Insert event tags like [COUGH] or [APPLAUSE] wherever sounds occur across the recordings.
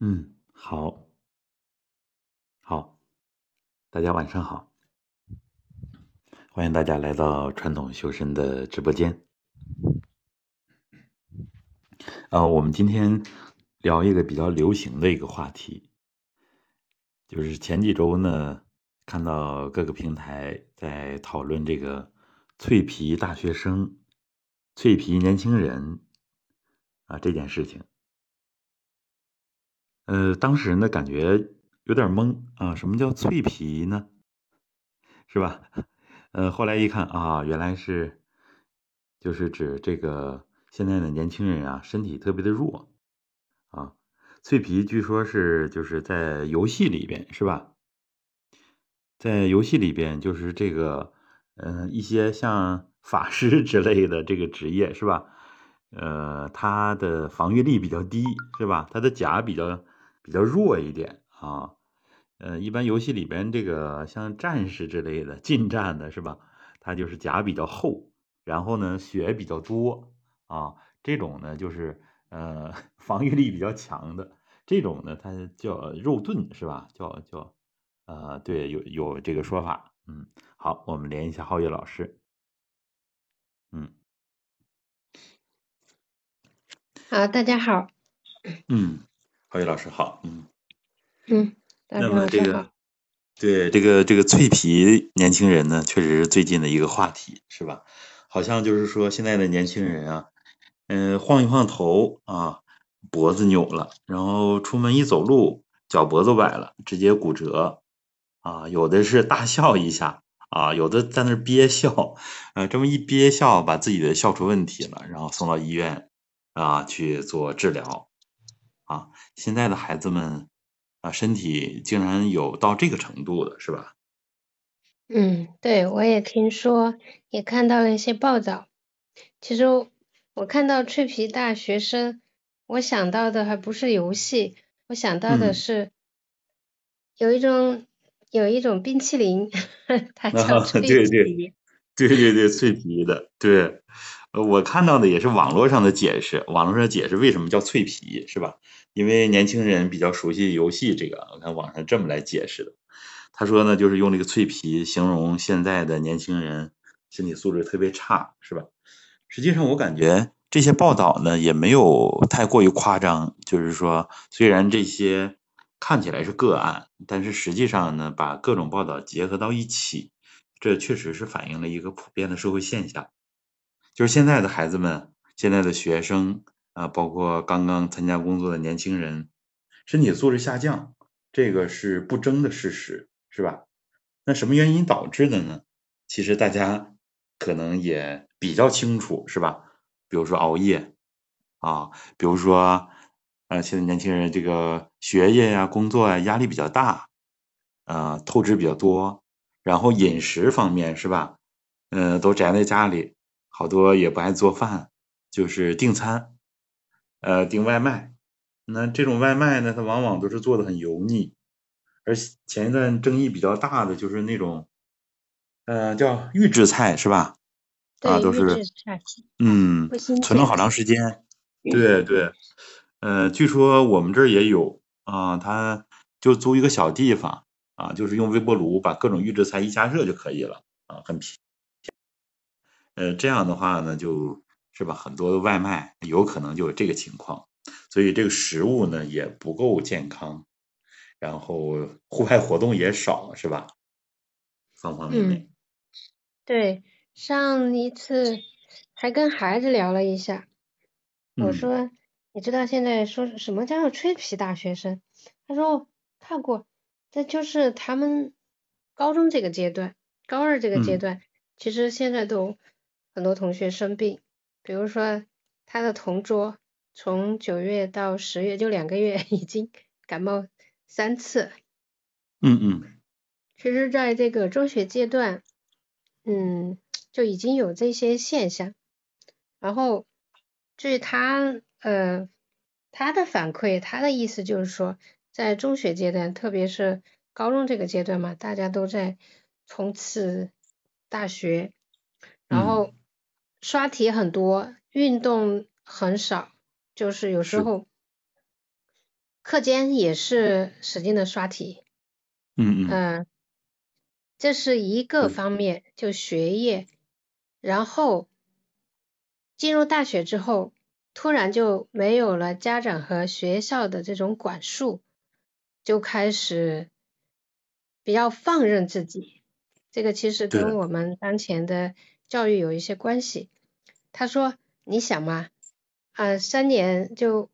嗯，好，好，大家晚上好，欢迎大家来到传统修身的直播间。啊，我们今天聊一个比较流行的一个话题，就是前几周呢，看到各个平台在讨论这个脆皮大学生、脆皮年轻人啊这件事情。呃，当时呢感觉有点懵啊，什么叫脆皮呢？是吧？呃，后来一看啊，原来是就是指这个现在的年轻人啊，身体特别的弱啊。脆皮据说是就是在游戏里边是吧？在游戏里边就是这个，嗯，一些像法师之类的这个职业是吧？呃，他的防御力比较低是吧？他的甲比较。比较弱一点啊，呃，一般游戏里边这个像战士之类的近战的是吧？它就是甲比较厚，然后呢血比较多啊，这种呢就是呃防御力比较强的，这种呢它叫肉盾是吧？叫叫呃对，有有这个说法，嗯，好，我们连一下皓月老师，嗯，好，大家好，嗯。郝宇老师好，嗯嗯，那么这个对这个这个脆皮年轻人呢，确实是最近的一个话题，是吧？好像就是说现在的年轻人啊，嗯，晃一晃头啊，脖子扭了，然后出门一走路，脚脖子崴了，直接骨折啊，有的是大笑一下啊，有的在那憋笑，呃，这么一憋笑，把自己的笑出问题了，然后送到医院啊去做治疗。啊，现在的孩子们啊，身体竟然有到这个程度的，是吧？嗯，对，我也听说，也看到了一些报道。其实我看到脆皮大学生，我想到的还不是游戏，我想到的是有一种有一种冰淇淋，[LAUGHS] 它叫脆皮。对对对对对，脆皮的，对。我看到的也是网络上的解释，网络上解释为什么叫脆皮，是吧？因为年轻人比较熟悉游戏，这个我看网上这么来解释的。他说呢，就是用这个脆皮形容现在的年轻人身体素质特别差，是吧？实际上我感觉这些报道呢也没有太过于夸张，就是说虽然这些看起来是个案，但是实际上呢把各种报道结合到一起，这确实是反映了一个普遍的社会现象。就是现在的孩子们，现在的学生啊，包括刚刚参加工作的年轻人，身体素质下降，这个是不争的事实，是吧？那什么原因导致的呢？其实大家可能也比较清楚，是吧？比如说熬夜啊，比如说呃，现在年轻人这个学业呀、工作呀压力比较大，啊，透支比较多，然后饮食方面是吧？嗯，都宅在家里。好多也不爱做饭，就是订餐，呃，订外卖。那这种外卖呢，它往往都是做的很油腻。而前一段争议比较大的就是那种，呃，叫预制菜是吧？啊，都是，嗯，存了好长时间。对对，呃，据说我们这儿也有啊，他就租一个小地方啊，就是用微波炉把各种预制菜一加热就可以了啊，很便。呃，这样的话呢，就是吧，很多的外卖有可能就有这个情况，所以这个食物呢也不够健康，然后户外活动也少，是吧？方方面面。对，上一次还跟孩子聊了一下，我说，你知道现在说什么叫做吹皮大学生？他说看过，这就是他们高中这个阶段，高二这个阶段，其实现在都。很多同学生病，比如说他的同桌，从九月到十月就两个月，[LAUGHS] 已经感冒三次。嗯嗯。其实，在这个中学阶段，嗯，就已经有这些现象。然后，据他呃他的反馈，他的意思就是说，在中学阶段，特别是高中这个阶段嘛，大家都在冲刺大学，然后。刷题很多，运动很少，就是有时候课间也是使劲的刷题。嗯嗯。嗯，这是一个方面，就学业。然后进入大学之后，突然就没有了家长和学校的这种管束，就开始比较放任自己。这个其实跟我们当前的教育有一些关系。他说：“你想嘛，啊，三年就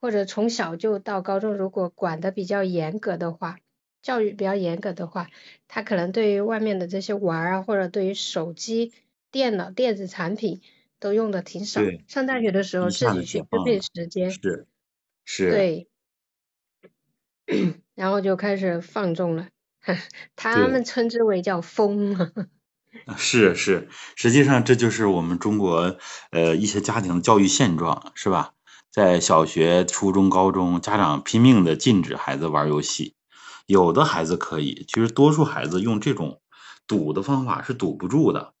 或者从小就到高中，如果管的比较严格的话，教育比较严格的话，他可能对于外面的这些玩啊，或者对于手机。”电脑、电子产品都用的挺少。上大学的时候自己去分配时间。是是。对。[COUGHS] 然后就开始放纵了，[LAUGHS] 他们称之为叫疯。[LAUGHS] 是是，实际上这就是我们中国呃一些家庭教育现状，是吧？在小学、初中、高中，家长拼命的禁止孩子玩游戏，有的孩子可以，其实多数孩子用这种堵的方法是堵不住的。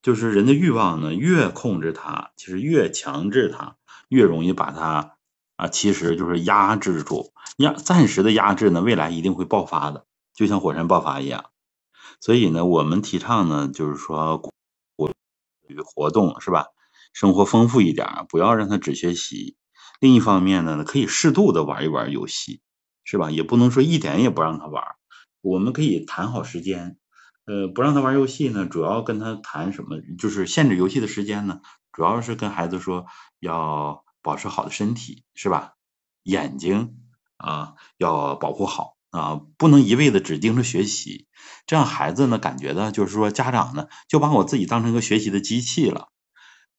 就是人的欲望呢，越控制他，其实越强制他，越容易把他啊，其实就是压制住，压暂时的压制呢，未来一定会爆发的，就像火山爆发一样。所以呢，我们提倡呢，就是说，我与活动是吧？生活丰富一点，不要让他只学习。另一方面呢，可以适度的玩一玩游戏，是吧？也不能说一点也不让他玩，我们可以谈好时间。呃，不让他玩游戏呢，主要跟他谈什么？就是限制游戏的时间呢，主要是跟孩子说要保持好的身体，是吧？眼睛啊要保护好啊，不能一味的只盯着学习，这样孩子呢感觉呢就是说家长呢就把我自己当成一个学习的机器了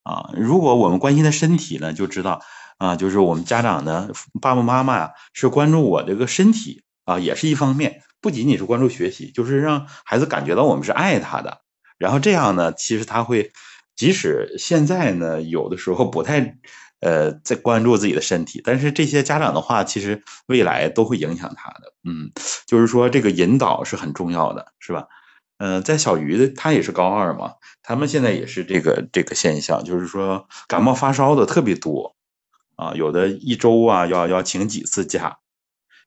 啊。如果我们关心他身体呢，就知道啊，就是我们家长呢爸爸妈妈呀是关注我这个身体啊，也是一方面。不仅仅是关注学习，就是让孩子感觉到我们是爱他的。然后这样呢，其实他会，即使现在呢，有的时候不太呃在关注自己的身体，但是这些家长的话，其实未来都会影响他的。嗯，就是说这个引导是很重要的，是吧？嗯，在小鱼的他也是高二嘛，他们现在也是这个这个现象，就是说感冒发烧的特别多啊，有的一周啊要要请几次假。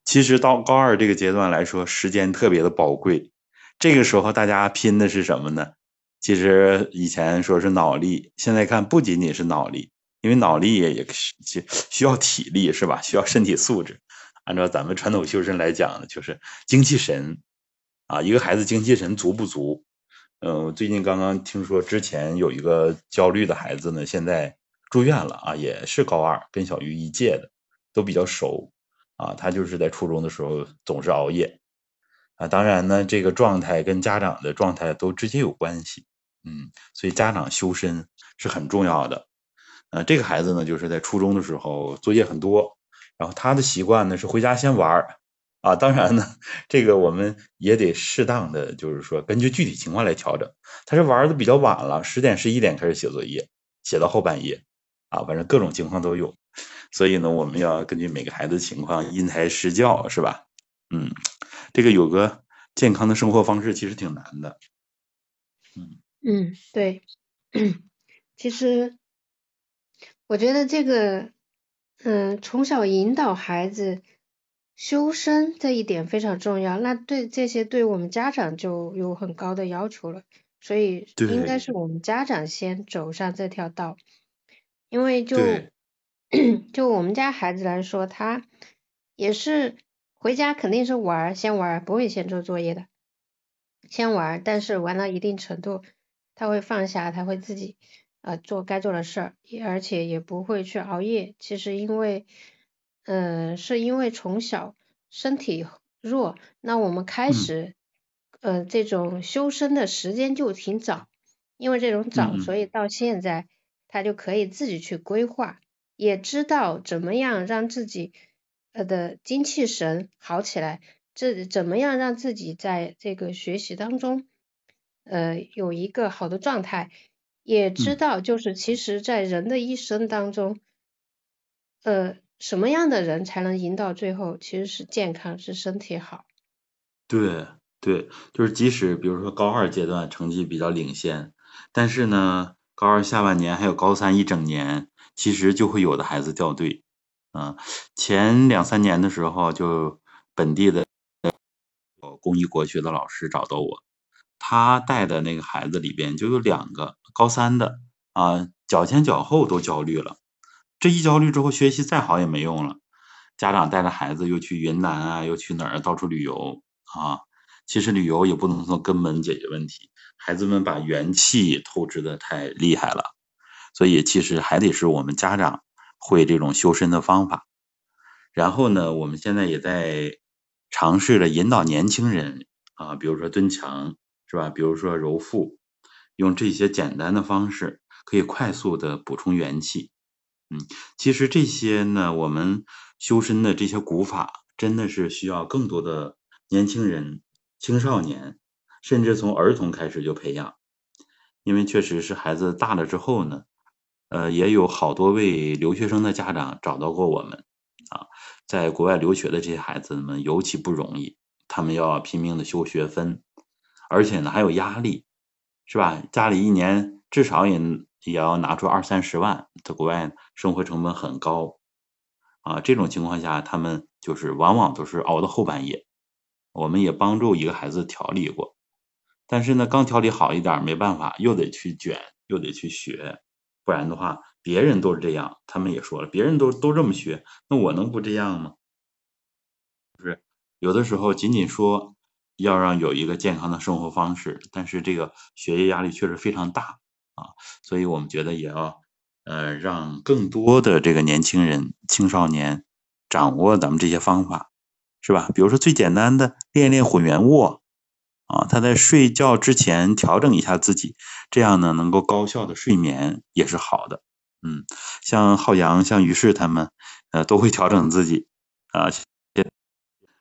其实到高二这个阶段来说，时间特别的宝贵。这个时候大家拼的是什么呢？其实以前说是脑力，现在看不仅仅是脑力，因为脑力也也需需要体力，是吧？需要身体素质。按照咱们传统修身来讲呢，就是精气神啊，一个孩子精气神足不足？嗯，我最近刚刚听说之前有一个焦虑的孩子呢，现在住院了啊，也是高二，跟小鱼一届的，都比较熟。啊，他就是在初中的时候总是熬夜啊，当然呢，这个状态跟家长的状态都直接有关系，嗯，所以家长修身是很重要的。呃，这个孩子呢，就是在初中的时候作业很多，然后他的习惯呢是回家先玩儿啊，当然呢，这个我们也得适当的，就是说根据具体情况来调整。他是玩的比较晚了，十点十一点开始写作业，写到后半夜啊，反正各种情况都有。所以呢，我们要根据每个孩子情况因材施教，是吧？嗯，这个有个健康的生活方式其实挺难的。嗯嗯，对，[CLEARS THROAT] 其实我觉得这个，嗯，从小引导孩子修身这一点非常重要。那对这些，对我们家长就有很高的要求了。所以应该是我们家长先走上这条道，因为就。[CLEARS THROAT] 就我们家孩子来说，他也是回家肯定是玩，先玩，不会先做作业的，先玩，但是玩到一定程度，他会放下，他会自己呃做该做的事儿，而且也不会去熬夜。其实因为，嗯，是因为从小身体弱，那我们开始呃这种修身的时间就挺早，因为这种早，所以到现在他就可以自己去规划。也知道怎么样让自己呃的精气神好起来，这怎么样让自己在这个学习当中呃有一个好的状态，也知道就是其实在人的一生当中，呃什么样的人才能赢到最后其实是健康是身体好。对对，就是即使比如说高二阶段成绩比较领先，但是呢高二下半年还有高三一整年。其实就会有的孩子掉队，啊，前两三年的时候，就本地的公益国学的老师找到我，他带的那个孩子里边就有两个高三的啊，脚前脚后都焦虑了。这一焦虑之后，学习再好也没用了。家长带着孩子又去云南啊，又去哪儿到处旅游啊。其实旅游也不能从根本解决问题，孩子们把元气透支的太厉害了。所以其实还得是我们家长会这种修身的方法。然后呢，我们现在也在尝试着引导年轻人啊，比如说蹲墙，是吧？比如说揉腹，用这些简单的方式，可以快速的补充元气。嗯，其实这些呢，我们修身的这些古法，真的是需要更多的年轻人、青少年，甚至从儿童开始就培养。因为确实是孩子大了之后呢，呃，也有好多位留学生的家长找到过我们。啊，在国外留学的这些孩子们尤其不容易，他们要拼命的修学分，而且呢还有压力，是吧？家里一年至少也也要拿出二三十万，在国外生活成本很高，啊，这种情况下他们就是往往都是熬到后半夜。我们也帮助一个孩子调理过，但是呢刚调理好一点，没办法，又得去卷，又得去学，不然的话。别人都是这样，他们也说了，别人都都这么学，那我能不这样吗？不是，有的时候仅仅说要让有一个健康的生活方式，但是这个学业压力确实非常大啊，所以我们觉得也要呃让更多的这个年轻人、青少年掌握咱们这些方法，是吧？比如说最简单的练练混元卧。啊，他在睡觉之前调整一下自己，这样呢能够高效的睡眠也是好的。嗯，像浩洋、像于适他们，呃，都会调整自己啊，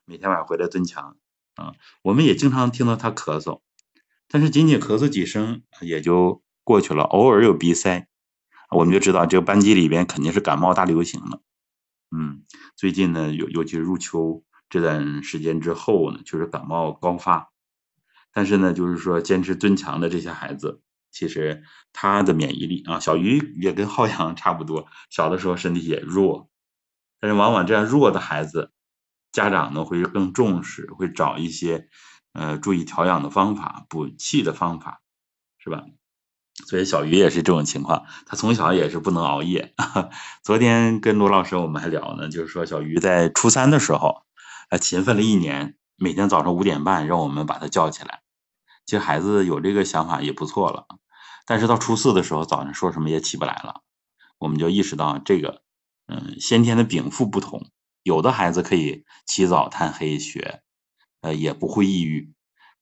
每天晚上回来蹲墙啊。我们也经常听到他咳嗽，但是仅仅咳嗽几声也就过去了。偶尔有鼻塞，我们就知道这个班级里边肯定是感冒大流行了。嗯，最近呢，尤尤其是入秋这段时间之后呢，就是感冒高发。但是呢，就是说坚持蹲墙的这些孩子。其实他的免疫力啊，小鱼也跟浩洋 [LAUGHS] 差不多，小的时候身体也弱，但是往往这样弱的孩子，家长呢会更重视，会找一些呃注意调养的方法、补气的方法，是吧？所以小鱼也是这种情况，他从小也是不能熬夜。[LAUGHS] 昨天跟罗老师我们还聊呢，就是说小鱼在初三的时候，呃勤奋了一年，每天早上五点半让我们把他叫起来，其实孩子有这个想法也不错了。但是到初四的时候，早上说什么也起不来了，我们就意识到这个，嗯，先天的禀赋不同，有的孩子可以起早贪黑学，呃，也不会抑郁，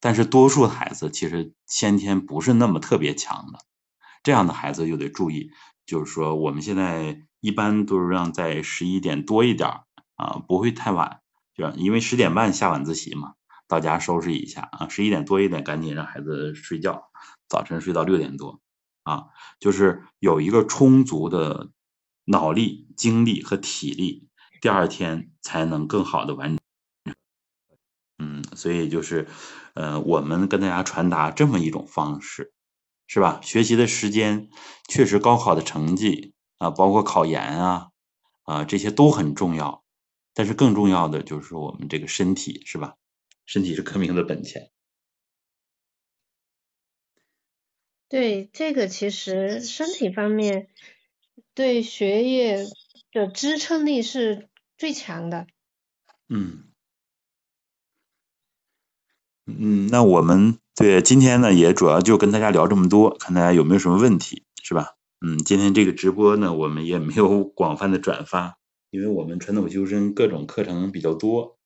但是多数孩子其实先天不是那么特别强的，这样的孩子就得注意，就是说我们现在一般都是让在十一点多一点啊，不会太晚，就因为十点半下晚自习嘛，到家收拾一下啊，十一点多一点赶紧让孩子睡觉。早晨睡到六点多，啊，就是有一个充足的脑力、精力和体力，第二天才能更好的完成。嗯，所以就是，呃，我们跟大家传达这么一种方式，是吧？学习的时间确实，高考的成绩啊，包括考研啊，啊，这些都很重要，但是更重要的就是我们这个身体，是吧？身体是革命的本钱。对这个其实身体方面对学业的支撑力是最强的。嗯嗯，那我们对今天呢也主要就跟大家聊这么多，看大家有没有什么问题，是吧？嗯，今天这个直播呢我们也没有 [LAUGHS] 广泛的转发，因为我们传统修身各种课程比较多。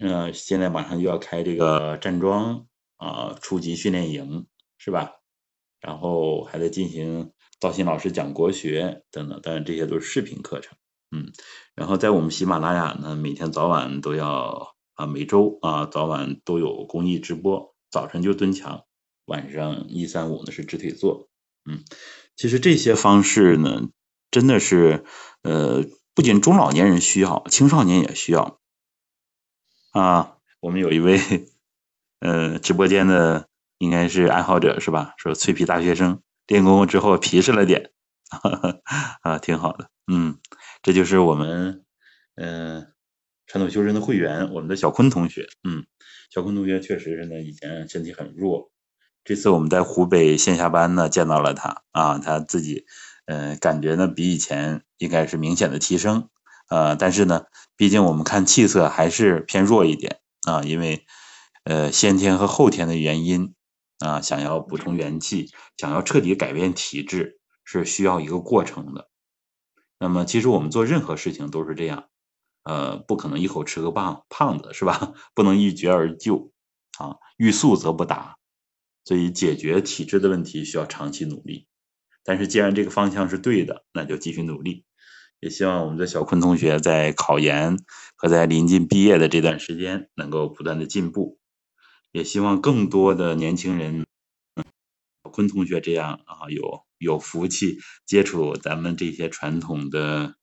嗯，现在马上就要开这个站桩啊初级训练营，是吧？然后还在进行赵鑫老师讲国学等等，当然这些都是视频课程，嗯，然后在我们喜马拉雅呢，每天早晚都要啊，每周啊早晚都有公益直播，早晨就蹲墙，晚上一三五呢是直腿坐，嗯，其实这些方式呢，真的是呃，不仅中老年人需要，青少年也需要，啊，我们有一位呃直播间的。应该是爱好者是吧？说脆皮大学生练功之后皮实了点，[LAUGHS] 啊，挺好的。嗯，这就是我们嗯，传统修身的会员，我们的小坤同学，嗯，小坤同学确实是呢，以前身体很弱，这次我们在湖北线下班呢见到了他啊，他自己，嗯，感觉呢比以前应该是明显的提升，呃，但是呢，毕竟我们看气色还是偏弱一点啊，因为呃先天和后天的原因啊，想要补充元气，想要彻底改变体质，是需要一个过程的。那么其实我们做任何事情都是这样。呃，不可能一口吃个胖胖子是吧？[LAUGHS] 不能一蹴而就啊，欲速则不达。所以解决体质的问题需要长期努力。但是既然这个方向是对的，那就继续努力。也希望我们的小坤同学在考研和在临近毕业的这段时间能够不断的进步。也希望更多的年轻人，小坤同学这样啊，有有福气接触咱们这些传统的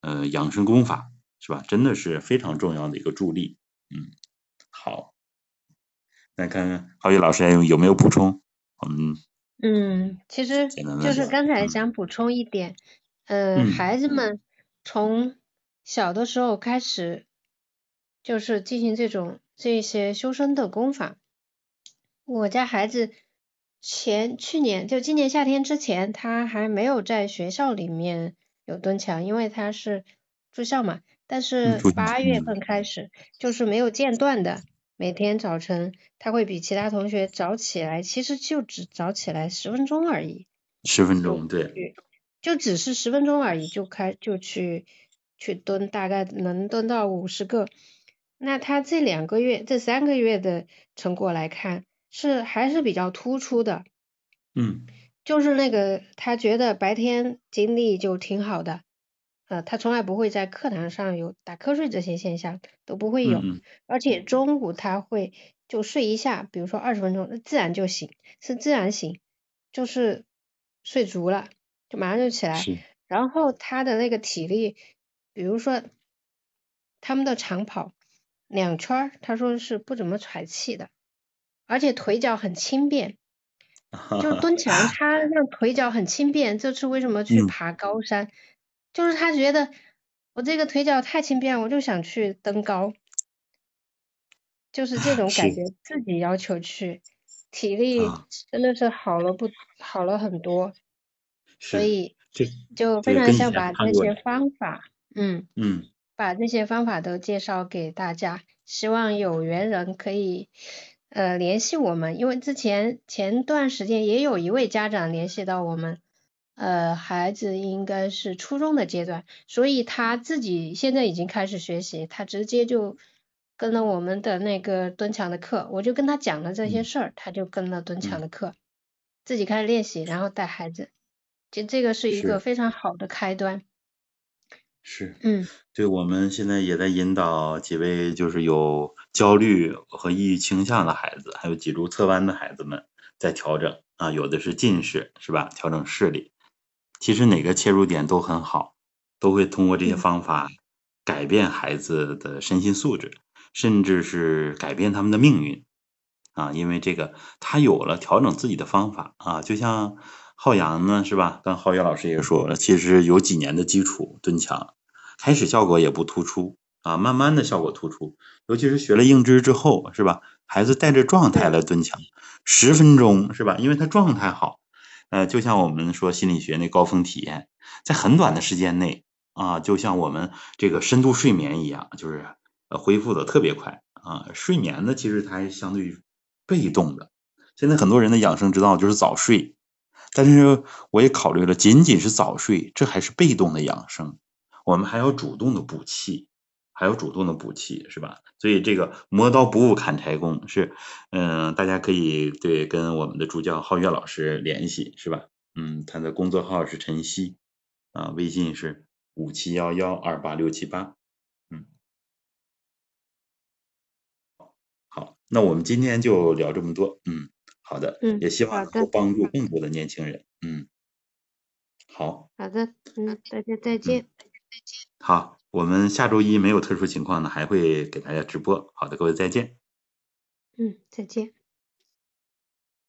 呃养生功法。是吧？真的是非常重要的一个助力。嗯，好，那看看浩宇老师有有没有补充？嗯嗯，其实就是刚才想补充一点，呃，孩子们从小的时候开始，就是进行这种这些修身的功法。我家孩子前去年就今年夏天之前，他还没有在学校里面有蹲墙，因为他是住校嘛。但是八月份开始就是没有间断的，每天早晨他会比其他同学早起来，其实就只早起来十分钟而已。十分钟，对。就只是十分钟而已，就开就去去蹲，大概能蹲到五十个。那他这两个月、这三个月的成果来看，是还是比较突出的。嗯。就是那个他觉得白天精力就挺好的。呃，他从来不会在课堂上有打瞌睡这些现象，都不会有。而且中午他会就睡一下，比如说二十分钟，自然就醒，是自然醒，就是睡足了，就马上就起来。然后他的那个体力，比如说他们的长跑两圈，他说是不怎么喘气的，而且腿脚很轻便。[LAUGHS] 就蹲起来，他让腿脚很轻便，这次为什么去爬高山？就是他觉得我这个腿脚太轻便，我就想去登高，就是这种 [LAUGHS] 感觉，自己要求去，体力真的是好了不好了很多，所以就非常想把这些方法，嗯嗯，把这些方法都介绍给大家，希望有缘人可以呃联系我们，因为之前前段时间也有一位家长联系到我们。呃，孩子应该是初中的阶段，所以他自己现在已经开始学习，他直接就跟了我们的那个蹲墙的课，我就跟他讲了这些事儿，他就跟了蹲墙的课，自己开始练习，然后带孩子，就这个是一个非常好的开端。是，嗯，对，我们现在也在引导几位就是有焦虑和抑郁倾向的孩子，还有脊柱侧弯的孩子们在调整啊，有的是近视，是吧？调整视力。其实哪个切入点都很好，都会通过这些方法改变孩子的身心素质，甚至是改变他们的命运啊！因为这个他有了调整自己的方法啊，就像浩洋呢，是吧？刚浩洋老师也说了，其实有几年的基础蹲墙，开始效果也不突出啊，慢慢的效果突出，尤其是学了硬肢之后，是吧？孩子带着状态来蹲墙，十分钟是吧？因为他状态好。呃，就像我们说心理学那高峰体验，在很短的时间内啊，就像我们这个深度睡眠一样，就是呃恢复的特别快啊。睡眠呢，其实它还相对于被动的。现在很多人的养生之道就是早睡，但是我也考虑了，仅仅是早睡，这还是被动的养生，我们还要主动的补气。还要主动的补气是吧？所以这个磨刀不误砍柴工是，嗯，大家可以对跟我们的助教浩月老师联系是吧？嗯，他的工作号是晨曦，啊，微信是五七幺幺二八六七八，嗯，好，那我们今天就聊这么多，嗯，好的，嗯，也希望能够帮助更多的年轻人，嗯，好，好的，嗯，大家再见，再见，好。我们下周一没有特殊情况呢，还会给大家直播。好的，各位再见。嗯，再见。